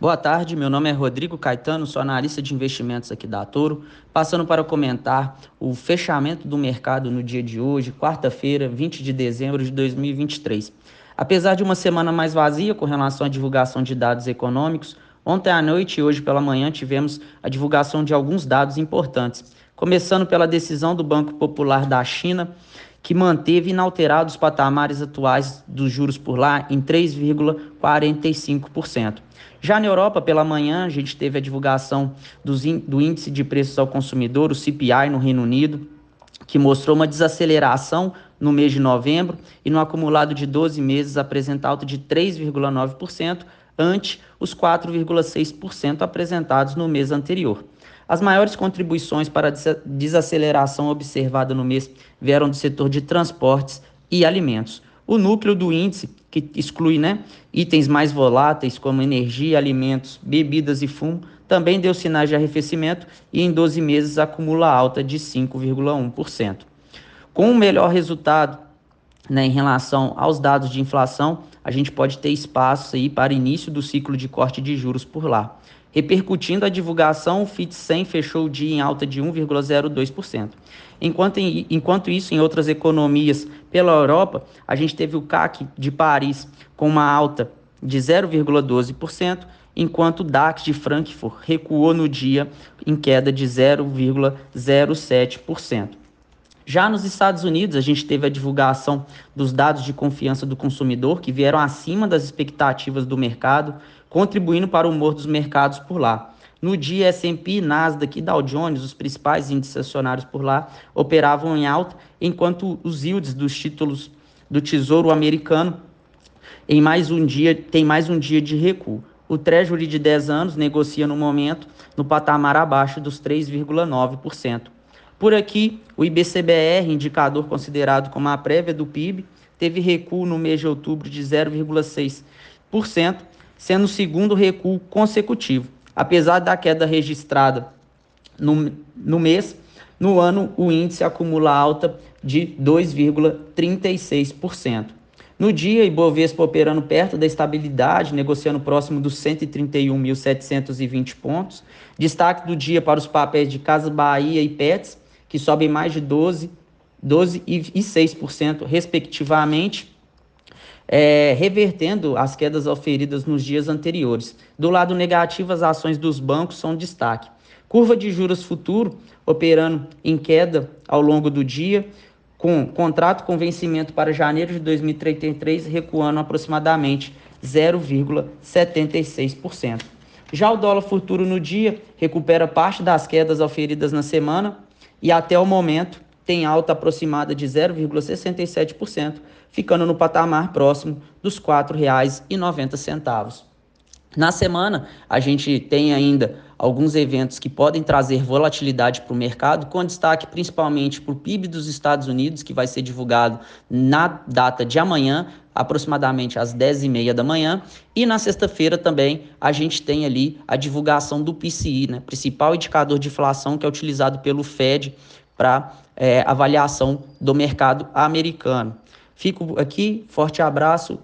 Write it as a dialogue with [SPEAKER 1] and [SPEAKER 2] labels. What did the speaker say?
[SPEAKER 1] Boa tarde, meu nome é Rodrigo Caetano, sou analista de investimentos aqui da Toro, passando para comentar o fechamento do mercado no dia de hoje, quarta-feira, 20 de dezembro de 2023. Apesar de uma semana mais vazia com relação à divulgação de dados econômicos, ontem à noite e hoje pela manhã tivemos a divulgação de alguns dados importantes, começando pela decisão do Banco Popular da China, que manteve inalterados os patamares atuais dos juros por lá em 3,45%. Já na Europa, pela manhã, a gente teve a divulgação do índice de preços ao consumidor, o CPI, no Reino Unido, que mostrou uma desaceleração no mês de novembro e no acumulado de 12 meses apresenta alta de 3,9%, ante os 4,6% apresentados no mês anterior. As maiores contribuições para a desaceleração observada no mês vieram do setor de transportes e alimentos. O núcleo do índice, que exclui né, itens mais voláteis como energia, alimentos, bebidas e fumo, também deu sinais de arrefecimento e em 12 meses acumula alta de 5,1%. Com o um melhor resultado né, em relação aos dados de inflação, a gente pode ter espaço aí para início do ciclo de corte de juros por lá. Repercutindo a divulgação, o FIT 100 fechou o dia em alta de 1,02%. Enquanto, enquanto isso, em outras economias pela Europa, a gente teve o CAC de Paris com uma alta de 0,12%, enquanto o DAX de Frankfurt recuou no dia em queda de 0,07%. Já nos Estados Unidos, a gente teve a divulgação dos dados de confiança do consumidor, que vieram acima das expectativas do mercado, contribuindo para o humor dos mercados por lá. No dia, S&P, Nasdaq e Dow Jones, os principais índices acionários por lá, operavam em alta, enquanto os yields dos títulos do Tesouro Americano em mais um dia tem mais um dia de recuo. O Treasury de 10 anos negocia no momento no patamar abaixo dos 3,9%. Por aqui, o IBCBR, indicador considerado como a prévia do PIB, teve recuo no mês de outubro de 0,6%, sendo o segundo recuo consecutivo. Apesar da queda registrada no, no mês, no ano o índice acumula alta de 2,36%. No dia, Ibovespa operando perto da estabilidade, negociando próximo dos 131.720 pontos. Destaque do dia para os papéis de Casa Bahia e Pets, que sobem mais de 12, 12 e 6%, respectivamente, é, revertendo as quedas oferidas nos dias anteriores. Do lado negativo, as ações dos bancos são destaque. Curva de juros futuro operando em queda ao longo do dia, com contrato com vencimento para janeiro de 2033 recuando aproximadamente 0,76%. Já o dólar futuro no dia recupera parte das quedas oferidas na semana, e até o momento tem alta aproximada de 0,67%, ficando no patamar próximo dos R$ 4,90. Na semana, a gente tem ainda alguns eventos que podem trazer volatilidade para o mercado, com destaque principalmente para o PIB dos Estados Unidos, que vai ser divulgado na data de amanhã, aproximadamente às 10h30 da manhã. E na sexta-feira também a gente tem ali a divulgação do PCI, né, principal indicador de inflação que é utilizado pelo Fed para é, avaliação do mercado americano. Fico aqui, forte abraço